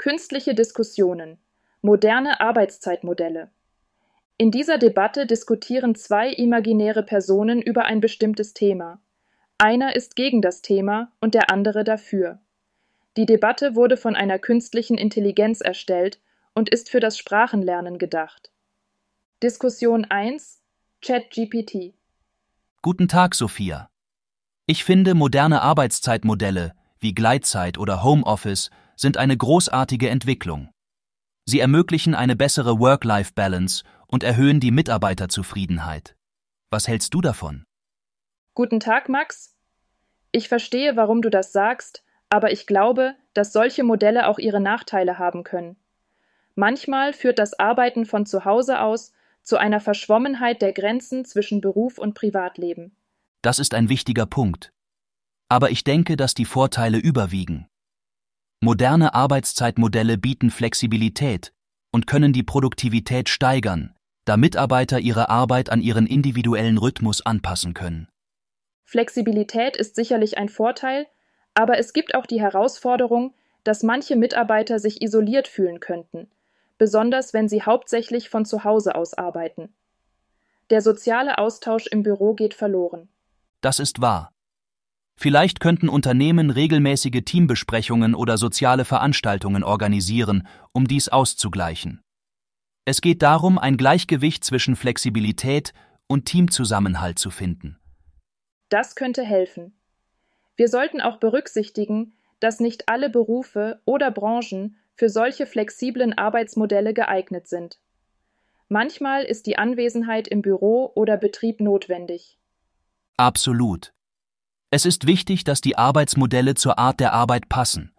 Künstliche Diskussionen. Moderne Arbeitszeitmodelle. In dieser Debatte diskutieren zwei imaginäre Personen über ein bestimmtes Thema. Einer ist gegen das Thema und der andere dafür. Die Debatte wurde von einer künstlichen Intelligenz erstellt und ist für das Sprachenlernen gedacht. Diskussion 1 ChatGPT Guten Tag, Sophia. Ich finde, moderne Arbeitszeitmodelle wie Gleitzeit oder Homeoffice sind eine großartige Entwicklung. Sie ermöglichen eine bessere Work-Life-Balance und erhöhen die Mitarbeiterzufriedenheit. Was hältst du davon? Guten Tag, Max. Ich verstehe, warum du das sagst, aber ich glaube, dass solche Modelle auch ihre Nachteile haben können. Manchmal führt das Arbeiten von zu Hause aus zu einer Verschwommenheit der Grenzen zwischen Beruf und Privatleben. Das ist ein wichtiger Punkt. Aber ich denke, dass die Vorteile überwiegen. Moderne Arbeitszeitmodelle bieten Flexibilität und können die Produktivität steigern, da Mitarbeiter ihre Arbeit an ihren individuellen Rhythmus anpassen können. Flexibilität ist sicherlich ein Vorteil, aber es gibt auch die Herausforderung, dass manche Mitarbeiter sich isoliert fühlen könnten, besonders wenn sie hauptsächlich von zu Hause aus arbeiten. Der soziale Austausch im Büro geht verloren. Das ist wahr. Vielleicht könnten Unternehmen regelmäßige Teambesprechungen oder soziale Veranstaltungen organisieren, um dies auszugleichen. Es geht darum, ein Gleichgewicht zwischen Flexibilität und Teamzusammenhalt zu finden. Das könnte helfen. Wir sollten auch berücksichtigen, dass nicht alle Berufe oder Branchen für solche flexiblen Arbeitsmodelle geeignet sind. Manchmal ist die Anwesenheit im Büro oder Betrieb notwendig. Absolut. Es ist wichtig, dass die Arbeitsmodelle zur Art der Arbeit passen.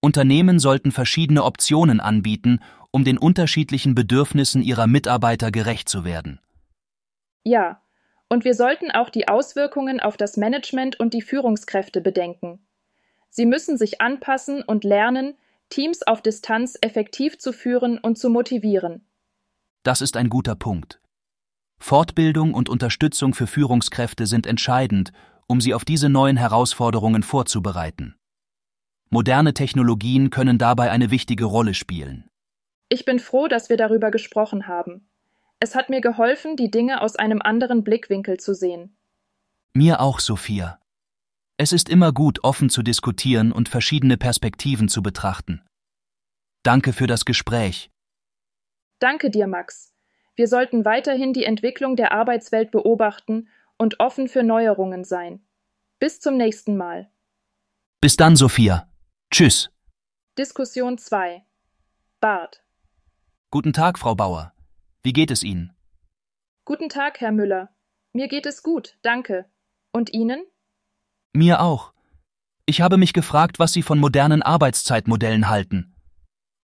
Unternehmen sollten verschiedene Optionen anbieten, um den unterschiedlichen Bedürfnissen ihrer Mitarbeiter gerecht zu werden. Ja, und wir sollten auch die Auswirkungen auf das Management und die Führungskräfte bedenken. Sie müssen sich anpassen und lernen, Teams auf Distanz effektiv zu führen und zu motivieren. Das ist ein guter Punkt. Fortbildung und Unterstützung für Führungskräfte sind entscheidend, um sie auf diese neuen Herausforderungen vorzubereiten. Moderne Technologien können dabei eine wichtige Rolle spielen. Ich bin froh, dass wir darüber gesprochen haben. Es hat mir geholfen, die Dinge aus einem anderen Blickwinkel zu sehen. Mir auch, Sophia. Es ist immer gut, offen zu diskutieren und verschiedene Perspektiven zu betrachten. Danke für das Gespräch. Danke dir, Max. Wir sollten weiterhin die Entwicklung der Arbeitswelt beobachten und offen für Neuerungen sein. Bis zum nächsten Mal. Bis dann, Sophia. Tschüss. Diskussion 2. Bart. Guten Tag, Frau Bauer. Wie geht es Ihnen? Guten Tag, Herr Müller. Mir geht es gut, danke. Und Ihnen? Mir auch. Ich habe mich gefragt, was Sie von modernen Arbeitszeitmodellen halten.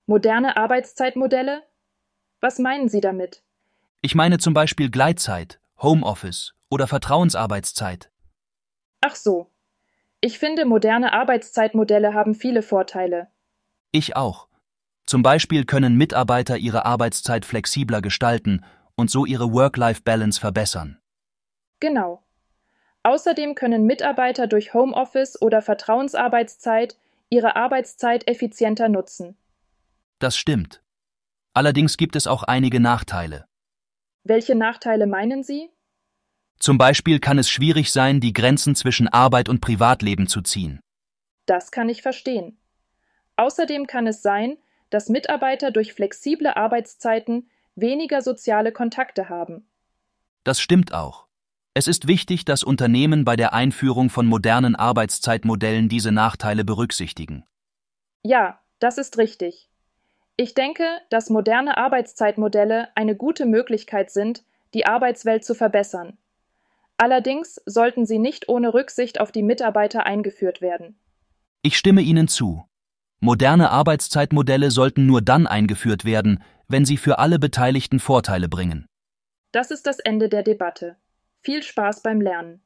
Moderne Arbeitszeitmodelle? Was meinen Sie damit? Ich meine zum Beispiel Gleitzeit, Homeoffice oder Vertrauensarbeitszeit. Ach so. Ich finde, moderne Arbeitszeitmodelle haben viele Vorteile. Ich auch. Zum Beispiel können Mitarbeiter ihre Arbeitszeit flexibler gestalten und so ihre Work-Life-Balance verbessern. Genau. Außerdem können Mitarbeiter durch Homeoffice oder Vertrauensarbeitszeit ihre Arbeitszeit effizienter nutzen. Das stimmt. Allerdings gibt es auch einige Nachteile. Welche Nachteile meinen Sie? Zum Beispiel kann es schwierig sein, die Grenzen zwischen Arbeit und Privatleben zu ziehen. Das kann ich verstehen. Außerdem kann es sein, dass Mitarbeiter durch flexible Arbeitszeiten weniger soziale Kontakte haben. Das stimmt auch. Es ist wichtig, dass Unternehmen bei der Einführung von modernen Arbeitszeitmodellen diese Nachteile berücksichtigen. Ja, das ist richtig. Ich denke, dass moderne Arbeitszeitmodelle eine gute Möglichkeit sind, die Arbeitswelt zu verbessern. Allerdings sollten sie nicht ohne Rücksicht auf die Mitarbeiter eingeführt werden. Ich stimme Ihnen zu. Moderne Arbeitszeitmodelle sollten nur dann eingeführt werden, wenn sie für alle Beteiligten Vorteile bringen. Das ist das Ende der Debatte. Viel Spaß beim Lernen!